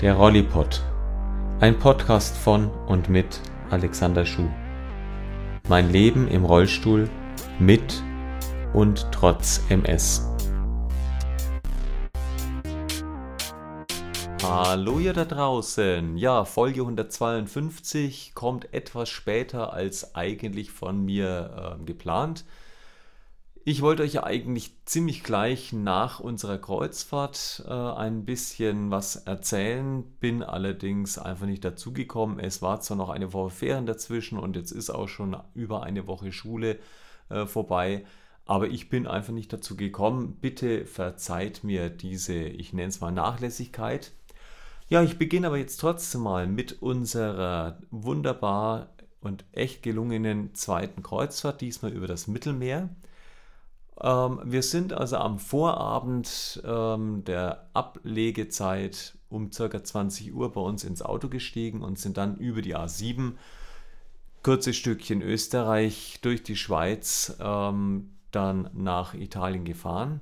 Der Rollipod. Ein Podcast von und mit Alexander Schuh. Mein Leben im Rollstuhl mit und trotz MS. Hallo ihr da draußen. Ja, Folge 152 kommt etwas später als eigentlich von mir äh, geplant. Ich wollte euch ja eigentlich ziemlich gleich nach unserer Kreuzfahrt äh, ein bisschen was erzählen, bin allerdings einfach nicht dazugekommen. Es war zwar noch eine Woche Ferien dazwischen und jetzt ist auch schon über eine Woche Schule äh, vorbei, aber ich bin einfach nicht dazu gekommen. Bitte verzeiht mir diese, ich nenne es mal Nachlässigkeit. Ja, ich beginne aber jetzt trotzdem mal mit unserer wunderbar und echt gelungenen zweiten Kreuzfahrt, diesmal über das Mittelmeer. Ähm, wir sind also am Vorabend ähm, der Ablegezeit um ca. 20 Uhr bei uns ins Auto gestiegen und sind dann über die A7 kurzes Stückchen Österreich durch die Schweiz ähm, dann nach Italien gefahren.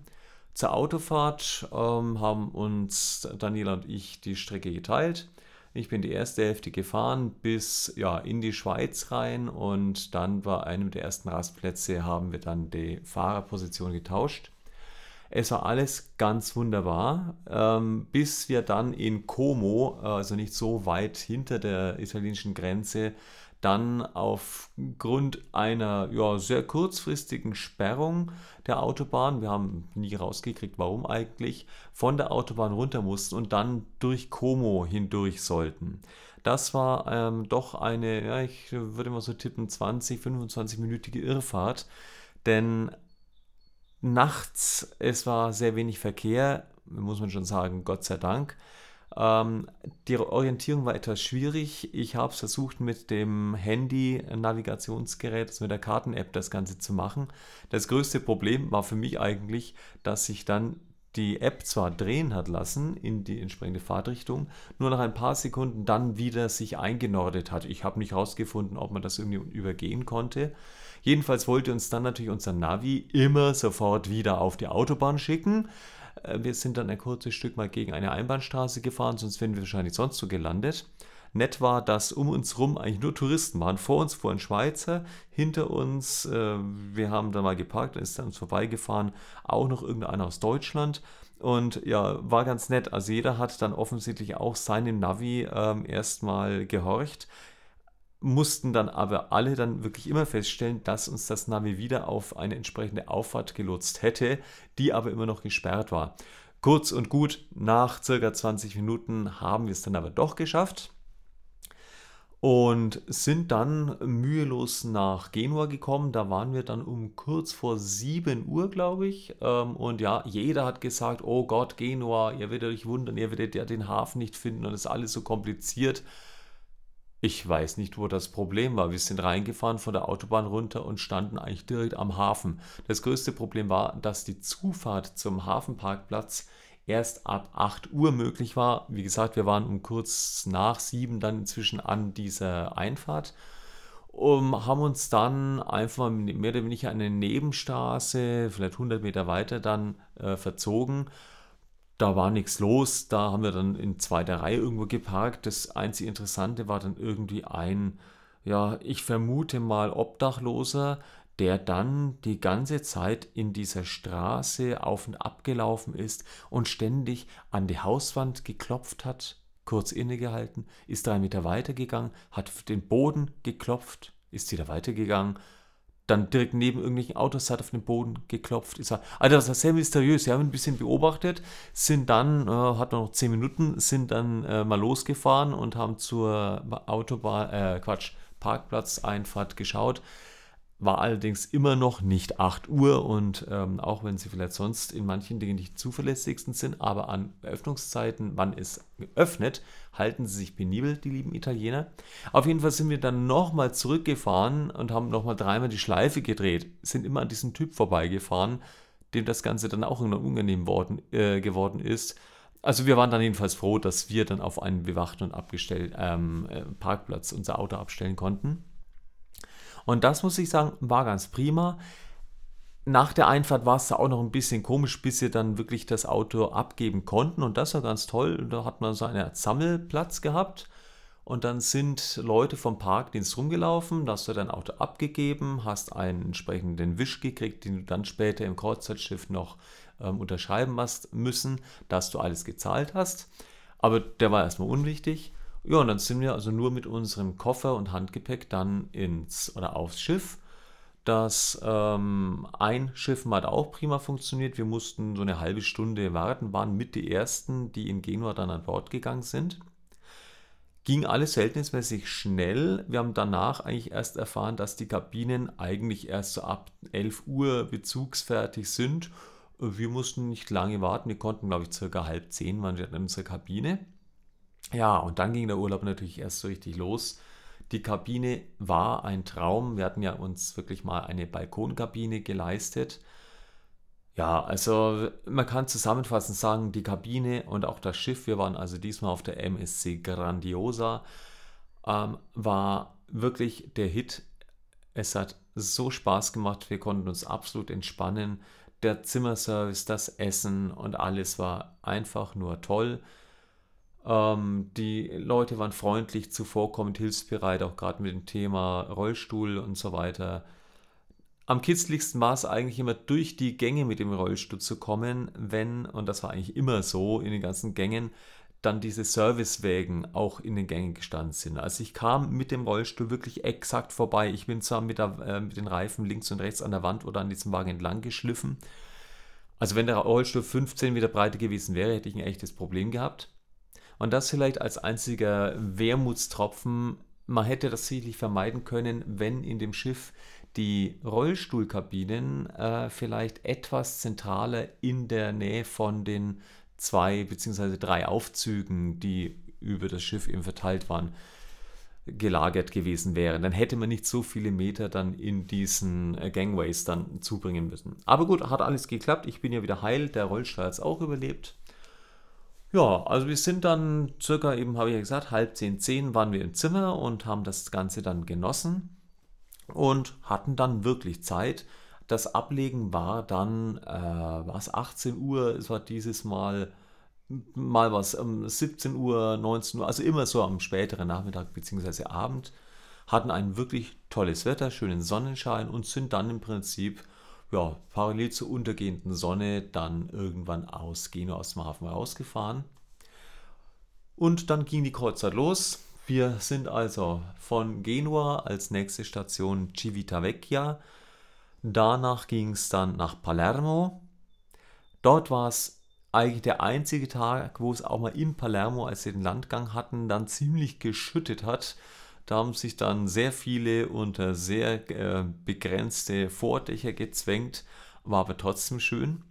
Zur Autofahrt haben uns Daniela und ich die Strecke geteilt. Ich bin die erste Hälfte gefahren bis ja, in die Schweiz rein und dann bei einem der ersten Rastplätze haben wir dann die Fahrerposition getauscht. Es war alles ganz wunderbar, ähm, bis wir dann in Como, also nicht so weit hinter der italienischen Grenze, dann aufgrund einer ja, sehr kurzfristigen Sperrung der Autobahn, wir haben nie rausgekriegt, warum eigentlich, von der Autobahn runter mussten und dann durch Como hindurch sollten. Das war ähm, doch eine, ja, ich würde mal so tippen, 20, 25-minütige Irrfahrt, denn nachts, es war sehr wenig Verkehr, muss man schon sagen, Gott sei Dank. Ähm, die Orientierung war etwas schwierig. Ich habe es versucht mit dem Handy-Navigationsgerät, also mit der Karten-App, das Ganze zu machen. Das größte Problem war für mich eigentlich, dass sich dann die App zwar drehen hat lassen in die entsprechende Fahrtrichtung, nur nach ein paar Sekunden dann wieder sich eingenordet hat. Ich habe nicht herausgefunden, ob man das irgendwie übergehen konnte. Jedenfalls wollte uns dann natürlich unser Navi immer sofort wieder auf die Autobahn schicken. Äh, wir sind dann ein kurzes Stück mal gegen eine Einbahnstraße gefahren, sonst wären wir wahrscheinlich sonst so gelandet. Nett war, dass um uns rum eigentlich nur Touristen waren. Vor uns fuhr ein Schweizer, hinter uns, äh, wir haben dann mal geparkt, ist dann uns vorbeigefahren, auch noch irgendeiner aus Deutschland. Und ja, war ganz nett. Also jeder hat dann offensichtlich auch seinem Navi ähm, erstmal gehorcht mussten dann aber alle dann wirklich immer feststellen, dass uns das Navi wieder auf eine entsprechende Auffahrt gelotst hätte, die aber immer noch gesperrt war. Kurz und gut, nach circa 20 Minuten haben wir es dann aber doch geschafft und sind dann mühelos nach Genua gekommen. Da waren wir dann um kurz vor 7 Uhr, glaube ich. Ähm, und ja, jeder hat gesagt, oh Gott, Genua, ihr werdet euch wundern, ihr werdet ja den Hafen nicht finden und es ist alles so kompliziert. Ich weiß nicht, wo das Problem war. Wir sind reingefahren von der Autobahn runter und standen eigentlich direkt am Hafen. Das größte Problem war, dass die Zufahrt zum Hafenparkplatz erst ab 8 Uhr möglich war. Wie gesagt, wir waren um kurz nach 7 dann inzwischen an dieser Einfahrt. Um, haben uns dann einfach mehr oder weniger eine Nebenstraße, vielleicht 100 Meter weiter, dann äh, verzogen da war nichts los. Da haben wir dann in zweiter Reihe irgendwo geparkt. Das einzige Interessante war dann irgendwie ein, ja, ich vermute mal Obdachloser, der dann die ganze Zeit in dieser Straße auf und ab gelaufen ist und ständig an die Hauswand geklopft hat, kurz innegehalten, ist drei Meter weitergegangen, hat den Boden geklopft, ist wieder weitergegangen, dann direkt neben irgendwelchen Autos hat auf den Boden geklopft. Ich sag, also das war sehr mysteriös. Wir haben ein bisschen beobachtet, sind dann, äh, hat noch zehn Minuten, sind dann äh, mal losgefahren und haben zur Autobahn, äh, Quatsch, Parkplatzeinfahrt geschaut war allerdings immer noch nicht 8 Uhr und ähm, auch wenn sie vielleicht sonst in manchen Dingen nicht zuverlässigsten sind, aber an Öffnungszeiten, wann es öffnet, halten sie sich penibel, die lieben Italiener. Auf jeden Fall sind wir dann nochmal zurückgefahren und haben nochmal dreimal die Schleife gedreht, sind immer an diesem Typ vorbeigefahren, dem das Ganze dann auch unangenehm worden, äh, geworden ist. Also wir waren dann jedenfalls froh, dass wir dann auf einen bewachten und abgestellten ähm, äh, Parkplatz unser Auto abstellen konnten. Und das muss ich sagen, war ganz prima. nach der Einfahrt war es auch noch ein bisschen komisch, bis sie dann wirklich das Auto abgeben konnten. Und das war ganz toll. Da hat man so einen Sammelplatz gehabt. Und dann sind Leute vom Parkdienst rumgelaufen, da hast du dein Auto abgegeben, hast einen entsprechenden Wisch gekriegt, den du dann später im Kreuzfahrtschiff noch ähm, unterschreiben hast müssen, dass du alles gezahlt hast. Aber der war erstmal unwichtig. Ja, und dann sind wir also nur mit unserem Koffer und Handgepäck dann ins oder aufs Schiff. Das ähm, Einschiffen hat auch prima funktioniert. Wir mussten so eine halbe Stunde warten, waren mit die ersten, die in Genua dann an Bord gegangen sind. Ging alles verhältnismäßig schnell. Wir haben danach eigentlich erst erfahren, dass die Kabinen eigentlich erst so ab 11 Uhr bezugsfertig sind. Wir mussten nicht lange warten. Wir konnten, glaube ich, circa halb zehn waren wir in unserer Kabine. Ja, und dann ging der Urlaub natürlich erst so richtig los. Die Kabine war ein Traum. Wir hatten ja uns wirklich mal eine Balkonkabine geleistet. Ja, also man kann zusammenfassend sagen, die Kabine und auch das Schiff, wir waren also diesmal auf der MSC Grandiosa, ähm, war wirklich der Hit. Es hat so Spaß gemacht, wir konnten uns absolut entspannen. Der Zimmerservice, das Essen und alles war einfach nur toll. Ähm, die Leute waren freundlich, zuvorkommend, hilfsbereit, auch gerade mit dem Thema Rollstuhl und so weiter. Am kitzligsten war es eigentlich immer durch die Gänge mit dem Rollstuhl zu kommen, wenn, und das war eigentlich immer so in den ganzen Gängen, dann diese Servicewägen auch in den Gängen gestanden sind. Also ich kam mit dem Rollstuhl wirklich exakt vorbei. Ich bin zwar mit, der, äh, mit den Reifen links und rechts an der Wand oder an diesem Wagen entlang geschliffen. Also wenn der Rollstuhl 15 Meter breiter gewesen wäre, hätte ich ein echtes Problem gehabt. Und das vielleicht als einziger Wermutstropfen. Man hätte das sicherlich vermeiden können, wenn in dem Schiff die Rollstuhlkabinen äh, vielleicht etwas zentraler in der Nähe von den zwei bzw. drei Aufzügen, die über das Schiff eben verteilt waren, gelagert gewesen wären. Dann hätte man nicht so viele Meter dann in diesen äh, Gangways dann zubringen müssen. Aber gut, hat alles geklappt. Ich bin ja wieder heil. Der Rollstuhl hat es auch überlebt. Ja, also wir sind dann circa eben, habe ich ja gesagt, halb zehn, zehn waren wir im Zimmer und haben das Ganze dann genossen und hatten dann wirklich Zeit. Das Ablegen war dann, äh, was, 18 Uhr, es war dieses Mal, mal was, um 17 Uhr, 19 Uhr, also immer so am späteren Nachmittag bzw. Abend, hatten ein wirklich tolles Wetter, schönen Sonnenschein und sind dann im Prinzip ja, parallel zur untergehenden Sonne dann irgendwann aus Genua aus dem Hafen rausgefahren. Und dann ging die Kreuzzeit los. Wir sind also von Genua als nächste Station Civitavecchia. Danach ging es dann nach Palermo. Dort war es eigentlich der einzige Tag, wo es auch mal in Palermo, als wir den Landgang hatten, dann ziemlich geschüttet hat. Da haben sich dann sehr viele unter sehr äh, begrenzte Vordächer gezwängt, war aber trotzdem schön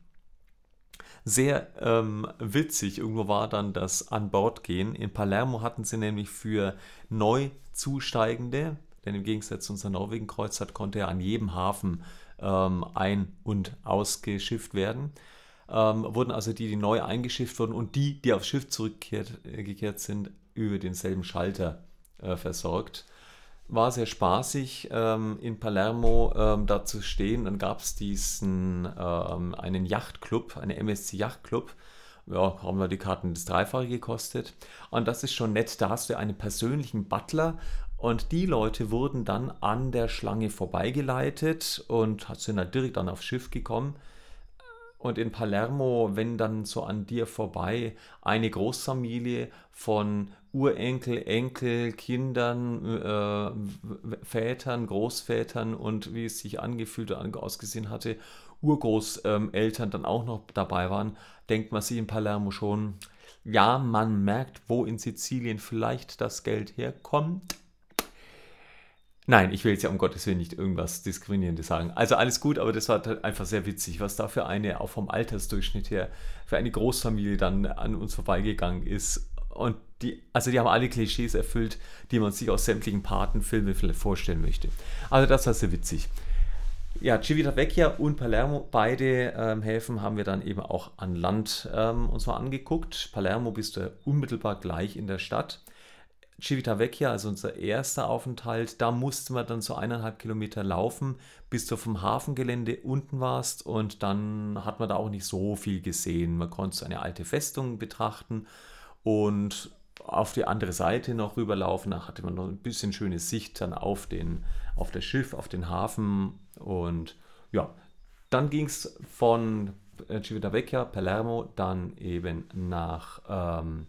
sehr ähm, witzig. Irgendwo war dann das An Bord gehen. In Palermo hatten sie nämlich für Neuzusteigende, denn im Gegensatz zu unserer Norwegen-Kreuzfahrt konnte er an jedem Hafen ähm, ein- und ausgeschifft werden. Ähm, wurden also die, die neu eingeschifft wurden und die, die aufs Schiff zurückgekehrt äh, sind, über denselben Schalter äh, versorgt war sehr spaßig, ähm, in Palermo ähm, da zu stehen. Dann gab es diesen ähm, einen Yachtclub, einen MSC Yachtclub. Ja, haben wir die Karten das Dreifache gekostet. Und das ist schon nett. Da hast du einen persönlichen Butler und die Leute wurden dann an der Schlange vorbeigeleitet und sind dann direkt dann aufs Schiff gekommen. Und in Palermo, wenn dann so an dir vorbei eine Großfamilie von Urenkel, Enkel, Kindern, äh, Vätern, Großvätern und wie es sich angefühlt und ausgesehen hatte, Urgroßeltern dann auch noch dabei waren, denkt man sich in Palermo schon, ja, man merkt, wo in Sizilien vielleicht das Geld herkommt. Nein, ich will jetzt ja um Gottes Willen nicht irgendwas Diskriminierendes sagen. Also alles gut, aber das war halt einfach sehr witzig, was da für eine, auch vom Altersdurchschnitt her, für eine Großfamilie dann an uns vorbeigegangen ist und die, also die haben alle Klischees erfüllt, die man sich aus sämtlichen Patenfilmen vorstellen möchte. Also das war sehr witzig. Ja, Civitavecchia und Palermo, beide ähm, Häfen haben wir dann eben auch an Land ähm, uns mal angeguckt. Palermo bist du unmittelbar gleich in der Stadt. Civitavecchia, also unser erster Aufenthalt, da mussten wir dann so eineinhalb Kilometer laufen, bis du vom Hafengelände unten warst und dann hat man da auch nicht so viel gesehen. Man konnte so eine alte Festung betrachten und auf die andere Seite noch rüberlaufen. Da hatte man noch ein bisschen schöne Sicht dann auf, den, auf das Schiff, auf den Hafen. Und ja, dann ging es von äh, Civitavecchia, Palermo, dann eben nach, ähm,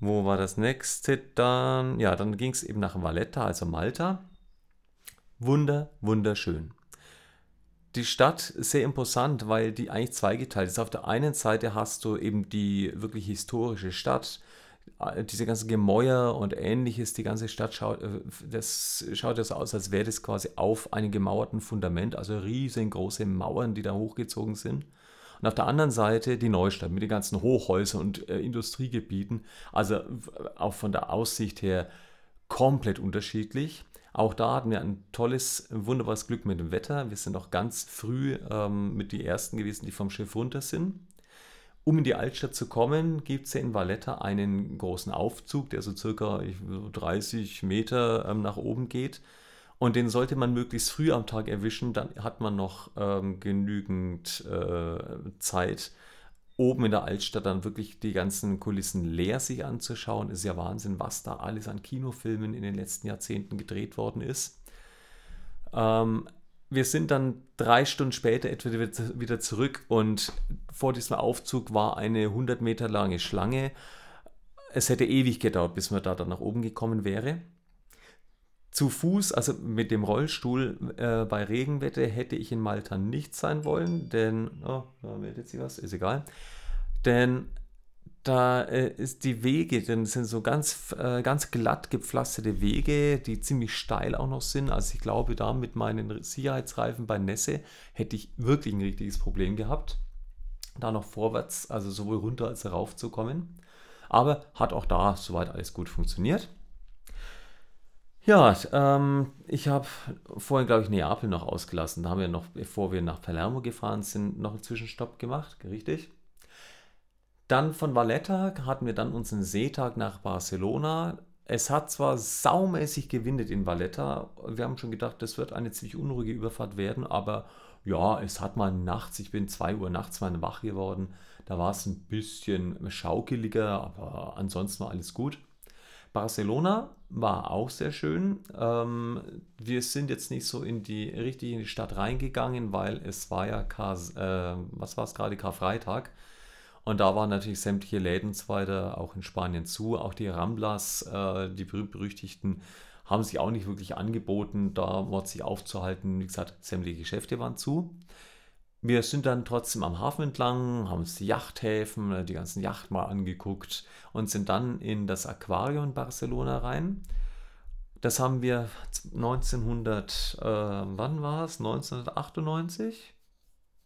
wo war das nächste dann? Ja, dann ging es eben nach Valletta, also Malta. Wunder, wunderschön. Die Stadt sehr imposant, weil die eigentlich zweigeteilt ist. Auf der einen Seite hast du eben die wirklich historische Stadt, äh, diese ganzen Gemäuer und ähnliches, die ganze Stadt schaut, äh, das schaut ja so aus, als wäre das quasi auf einem gemauerten Fundament, also riesengroße Mauern, die da hochgezogen sind. Und auf der anderen Seite die Neustadt mit den ganzen Hochhäusern und äh, Industriegebieten, also auch von der Aussicht her komplett unterschiedlich. Auch da hatten wir ein tolles, wunderbares Glück mit dem Wetter. Wir sind auch ganz früh ähm, mit die ersten gewesen, die vom Schiff runter sind. Um in die Altstadt zu kommen, gibt es ja in Valletta einen großen Aufzug, der so circa 30 Meter ähm, nach oben geht. Und den sollte man möglichst früh am Tag erwischen, dann hat man noch ähm, genügend äh, Zeit, oben in der Altstadt dann wirklich die ganzen Kulissen leer sich anzuschauen. Ist ja Wahnsinn, was da alles an Kinofilmen in den letzten Jahrzehnten gedreht worden ist. Ähm, wir sind dann drei Stunden später etwa wieder zurück und vor diesem Aufzug war eine 100 Meter lange Schlange. Es hätte ewig gedauert, bis man da dann nach oben gekommen wäre. Zu Fuß, also mit dem Rollstuhl äh, bei Regenwetter, hätte ich in Malta nicht sein wollen, denn, oh, da meldet sich was, ist egal. Denn da äh, ist die Wege, dann sind so ganz, äh, ganz glatt gepflasterte Wege, die ziemlich steil auch noch sind. Also ich glaube, da mit meinen Sicherheitsreifen bei Nässe hätte ich wirklich ein richtiges Problem gehabt, da noch vorwärts, also sowohl runter als rauf zu kommen. Aber hat auch da soweit alles gut funktioniert. Ja, ähm, ich habe vorhin, glaube ich, Neapel noch ausgelassen. Da haben wir noch, bevor wir nach Palermo gefahren sind, noch einen Zwischenstopp gemacht, richtig? Dann von Valletta hatten wir dann unseren Seetag nach Barcelona. Es hat zwar saumäßig gewindet in Valletta. Wir haben schon gedacht, das wird eine ziemlich unruhige Überfahrt werden, aber ja, es hat mal nachts, ich bin 2 Uhr nachts mal wach geworden. Da war es ein bisschen schaukeliger, aber ansonsten war alles gut. Barcelona war auch sehr schön. Ähm, wir sind jetzt nicht so in die richtig in die Stadt reingegangen, weil es war ja Kar äh, was war es gerade Karfreitag. Und da waren natürlich sämtliche Läden weiter, auch in Spanien zu. Auch die Ramblas, äh, die berühmt-berüchtigten, haben sich auch nicht wirklich angeboten, da dort sich aufzuhalten. Wie gesagt, sämtliche Geschäfte waren zu. Wir sind dann trotzdem am Hafen entlang, haben uns die Yachthäfen, äh, die ganzen Yachten mal angeguckt und sind dann in das Aquarium in Barcelona rein. Das haben wir 1900, äh, wann war es? 1998?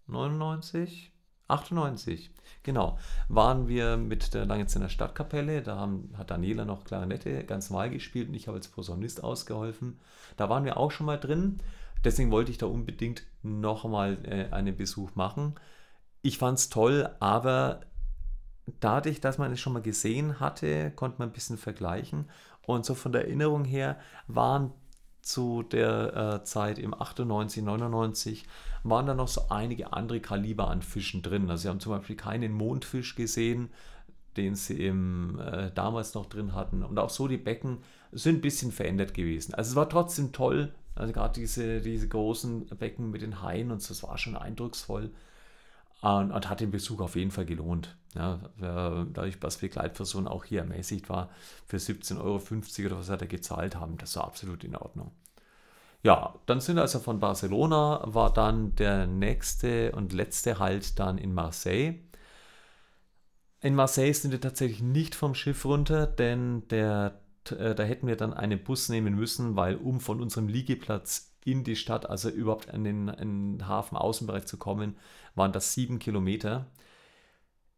99? 98, genau. Waren wir mit der Langenzenner Stadtkapelle, da haben, hat Daniela noch Klarinette ganz normal gespielt und ich habe als Posaunist ausgeholfen. Da waren wir auch schon mal drin. Deswegen wollte ich da unbedingt nochmal äh, einen Besuch machen. Ich fand es toll, aber dadurch, dass man es schon mal gesehen hatte, konnte man ein bisschen vergleichen. Und so von der Erinnerung her waren zu der äh, Zeit im 98, 99 waren da noch so einige andere Kaliber an Fischen drin. Also sie haben zum Beispiel keinen Mondfisch gesehen, den sie im, äh, damals noch drin hatten. Und auch so die Becken sind ein bisschen verändert gewesen. Also es war trotzdem toll. Also gerade diese, diese großen Becken mit den Haien und so, das war schon eindrucksvoll. Und, und, hat den Besuch auf jeden Fall gelohnt. Ja, dadurch, dass Begleitperson auch hier ermäßigt war, für 17,50 Euro oder was hat er gezahlt haben, das war absolut in Ordnung. Ja, dann sind wir also von Barcelona, war dann der nächste und letzte Halt dann in Marseille. In Marseille sind wir tatsächlich nicht vom Schiff runter, denn der, da hätten wir dann einen Bus nehmen müssen, weil um von unserem Liegeplatz in die Stadt, also überhaupt an den, in den Hafen-Außenbereich zu kommen, waren das sieben Kilometer.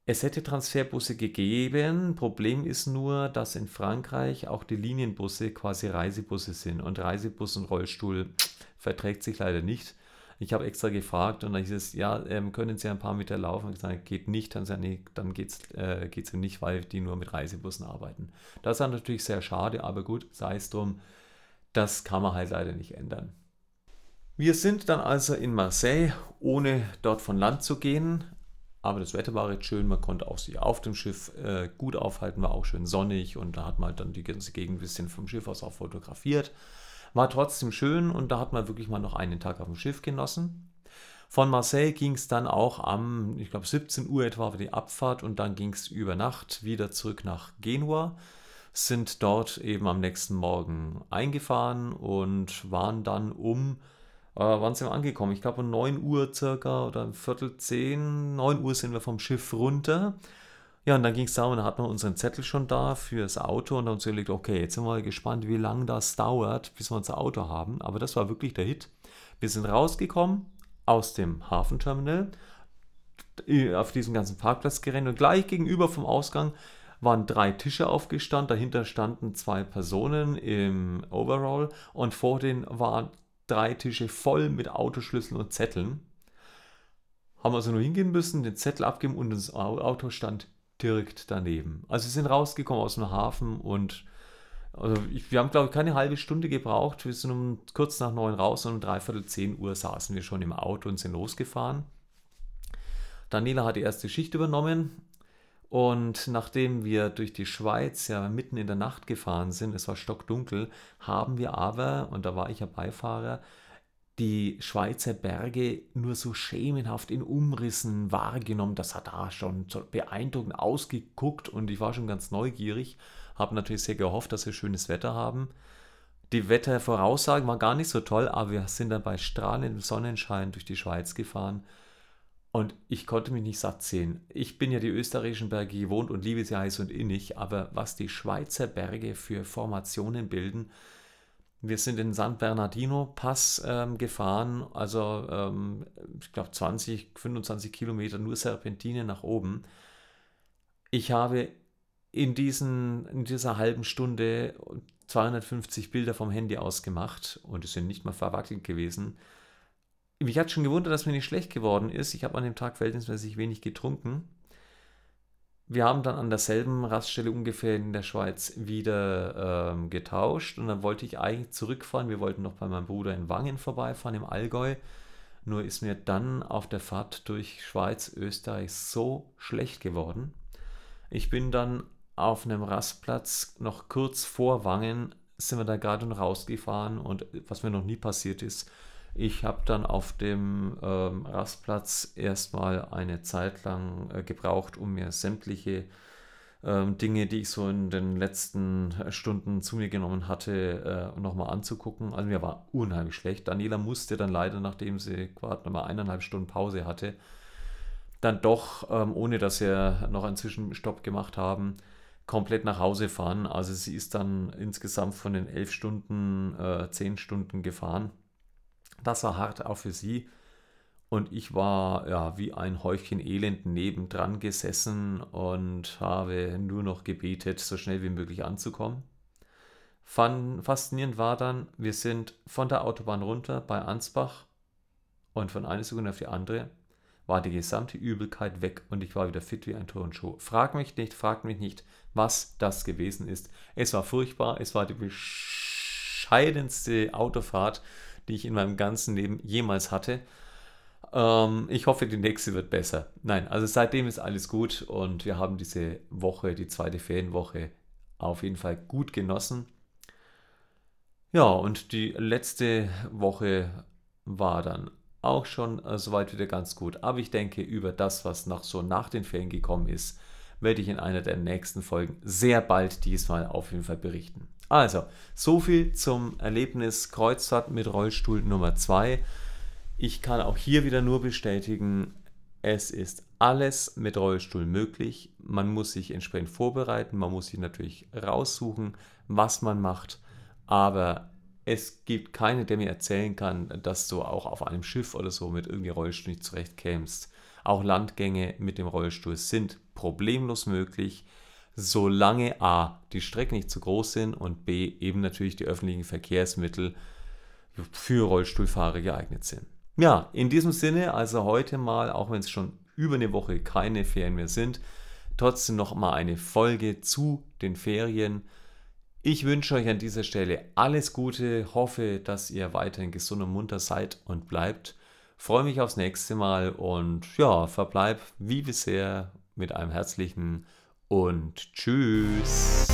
Es hätte Transferbusse gegeben. Problem ist nur, dass in Frankreich auch die Linienbusse quasi Reisebusse sind und Reisebus und Rollstuhl verträgt sich leider nicht. Ich habe extra gefragt und dann hieß es, ja, ähm, können Sie ein paar Meter laufen? Ich gesagt, geht nicht. Dann gesagt, nee, dann geht es äh, geht's nicht, weil die nur mit Reisebussen arbeiten. Das ist natürlich sehr schade, aber gut, sei es drum. Das kann man halt leider nicht ändern. Wir sind dann also in Marseille, ohne dort von Land zu gehen. Aber das Wetter war recht schön, man konnte auch sich auf dem Schiff äh, gut aufhalten, war auch schön sonnig und da hat man halt dann die ganze Gegend ein bisschen vom Schiff aus auch fotografiert. War trotzdem schön und da hat man wirklich mal noch einen Tag auf dem Schiff genossen. Von Marseille ging es dann auch am, ich glaube 17 Uhr etwa für die Abfahrt und dann ging es über Nacht wieder zurück nach Genua, sind dort eben am nächsten Morgen eingefahren und waren dann um, äh, wann sind angekommen? Ich glaube um 9 Uhr circa oder Viertel 10, 9 Uhr sind wir vom Schiff runter ja, und dann ging es darum, da hatten wir unseren Zettel schon da für das Auto und dann uns überlegt, okay, jetzt sind wir gespannt, wie lange das dauert, bis wir unser Auto haben. Aber das war wirklich der Hit. Wir sind rausgekommen aus dem Hafenterminal, auf diesen ganzen Parkplatz gerannt und gleich gegenüber vom Ausgang waren drei Tische aufgestanden, dahinter standen zwei Personen im Overall und vor denen waren drei Tische voll mit Autoschlüsseln und Zetteln. Haben also nur hingehen müssen, den Zettel abgeben und das Auto stand direkt daneben. Also wir sind rausgekommen aus dem Hafen und also ich, wir haben, glaube ich, keine halbe Stunde gebraucht. Wir sind um kurz nach neun raus und um dreiviertel zehn Uhr saßen wir schon im Auto und sind losgefahren. Daniela hat die erste Schicht übernommen und nachdem wir durch die Schweiz ja mitten in der Nacht gefahren sind, es war stockdunkel, haben wir aber, und da war ich ja Beifahrer, die Schweizer Berge nur so schemenhaft in Umrissen wahrgenommen. Das hat da schon beeindruckend ausgeguckt und ich war schon ganz neugierig. Habe natürlich sehr gehofft, dass wir schönes Wetter haben. Die Wettervoraussagen waren gar nicht so toll, aber wir sind dann bei strahlendem Sonnenschein durch die Schweiz gefahren und ich konnte mich nicht satt sehen. Ich bin ja die österreichischen Berge gewohnt und liebe sie heiß und innig, aber was die Schweizer Berge für Formationen bilden, wir sind den San Bernardino Pass ähm, gefahren, also ähm, ich glaube 20, 25 Kilometer nur Serpentine nach oben. Ich habe in, diesen, in dieser halben Stunde 250 Bilder vom Handy ausgemacht und es sind nicht mal verwackelt gewesen. Mich hat schon gewundert, dass mir nicht schlecht geworden ist. Ich habe an dem Tag verhältnismäßig wenig getrunken wir haben dann an derselben Raststelle ungefähr in der Schweiz wieder ähm, getauscht und dann wollte ich eigentlich zurückfahren. Wir wollten noch bei meinem Bruder in Wangen vorbeifahren im Allgäu. Nur ist mir dann auf der Fahrt durch Schweiz, Österreich so schlecht geworden. Ich bin dann auf einem Rastplatz noch kurz vor Wangen, sind wir da gerade rausgefahren und was mir noch nie passiert ist, ich habe dann auf dem ähm, Rastplatz erstmal eine Zeit lang äh, gebraucht, um mir sämtliche ähm, Dinge, die ich so in den letzten äh, Stunden zu mir genommen hatte, äh, nochmal anzugucken. Also mir war unheimlich schlecht. Daniela musste dann leider, nachdem sie gerade nochmal eineinhalb Stunden Pause hatte, dann doch, ähm, ohne dass wir noch einen Zwischenstopp gemacht haben, komplett nach Hause fahren. Also sie ist dann insgesamt von den elf Stunden äh, zehn Stunden gefahren das war hart auch für sie. Und ich war ja wie ein Häufchen Elend nebendran gesessen und habe nur noch gebetet, so schnell wie möglich anzukommen. Faszinierend war dann, wir sind von der Autobahn runter bei Ansbach und von einer Sekunde auf die andere war die gesamte Übelkeit weg und ich war wieder fit wie ein Turnschuh. Frag mich nicht, frag mich nicht, was das gewesen ist. Es war furchtbar, es war die bescheidenste Autofahrt, die ich in meinem ganzen Leben jemals hatte. Ähm, ich hoffe, die nächste wird besser. Nein, also seitdem ist alles gut und wir haben diese Woche, die zweite Ferienwoche, auf jeden Fall gut genossen. Ja, und die letzte Woche war dann auch schon äh, soweit wieder ganz gut. Aber ich denke, über das, was noch so nach den Ferien gekommen ist, werde ich in einer der nächsten Folgen sehr bald diesmal auf jeden Fall berichten. Also, so viel zum Erlebnis Kreuzfahrt mit Rollstuhl Nummer 2. Ich kann auch hier wieder nur bestätigen, es ist alles mit Rollstuhl möglich. Man muss sich entsprechend vorbereiten, man muss sich natürlich raussuchen, was man macht, aber es gibt keinen, der mir erzählen kann, dass du auch auf einem Schiff oder so mit irgendwie Rollstuhl nicht zurechtkämst. Auch Landgänge mit dem Rollstuhl sind problemlos möglich solange a. die Strecken nicht zu groß sind und b. eben natürlich die öffentlichen Verkehrsmittel für Rollstuhlfahrer geeignet sind. Ja, in diesem Sinne, also heute mal, auch wenn es schon über eine Woche keine Ferien mehr sind, trotzdem noch mal eine Folge zu den Ferien. Ich wünsche euch an dieser Stelle alles Gute, hoffe, dass ihr weiterhin gesund und munter seid und bleibt. Freue mich aufs nächste Mal und ja, verbleib wie bisher mit einem herzlichen und tschüss.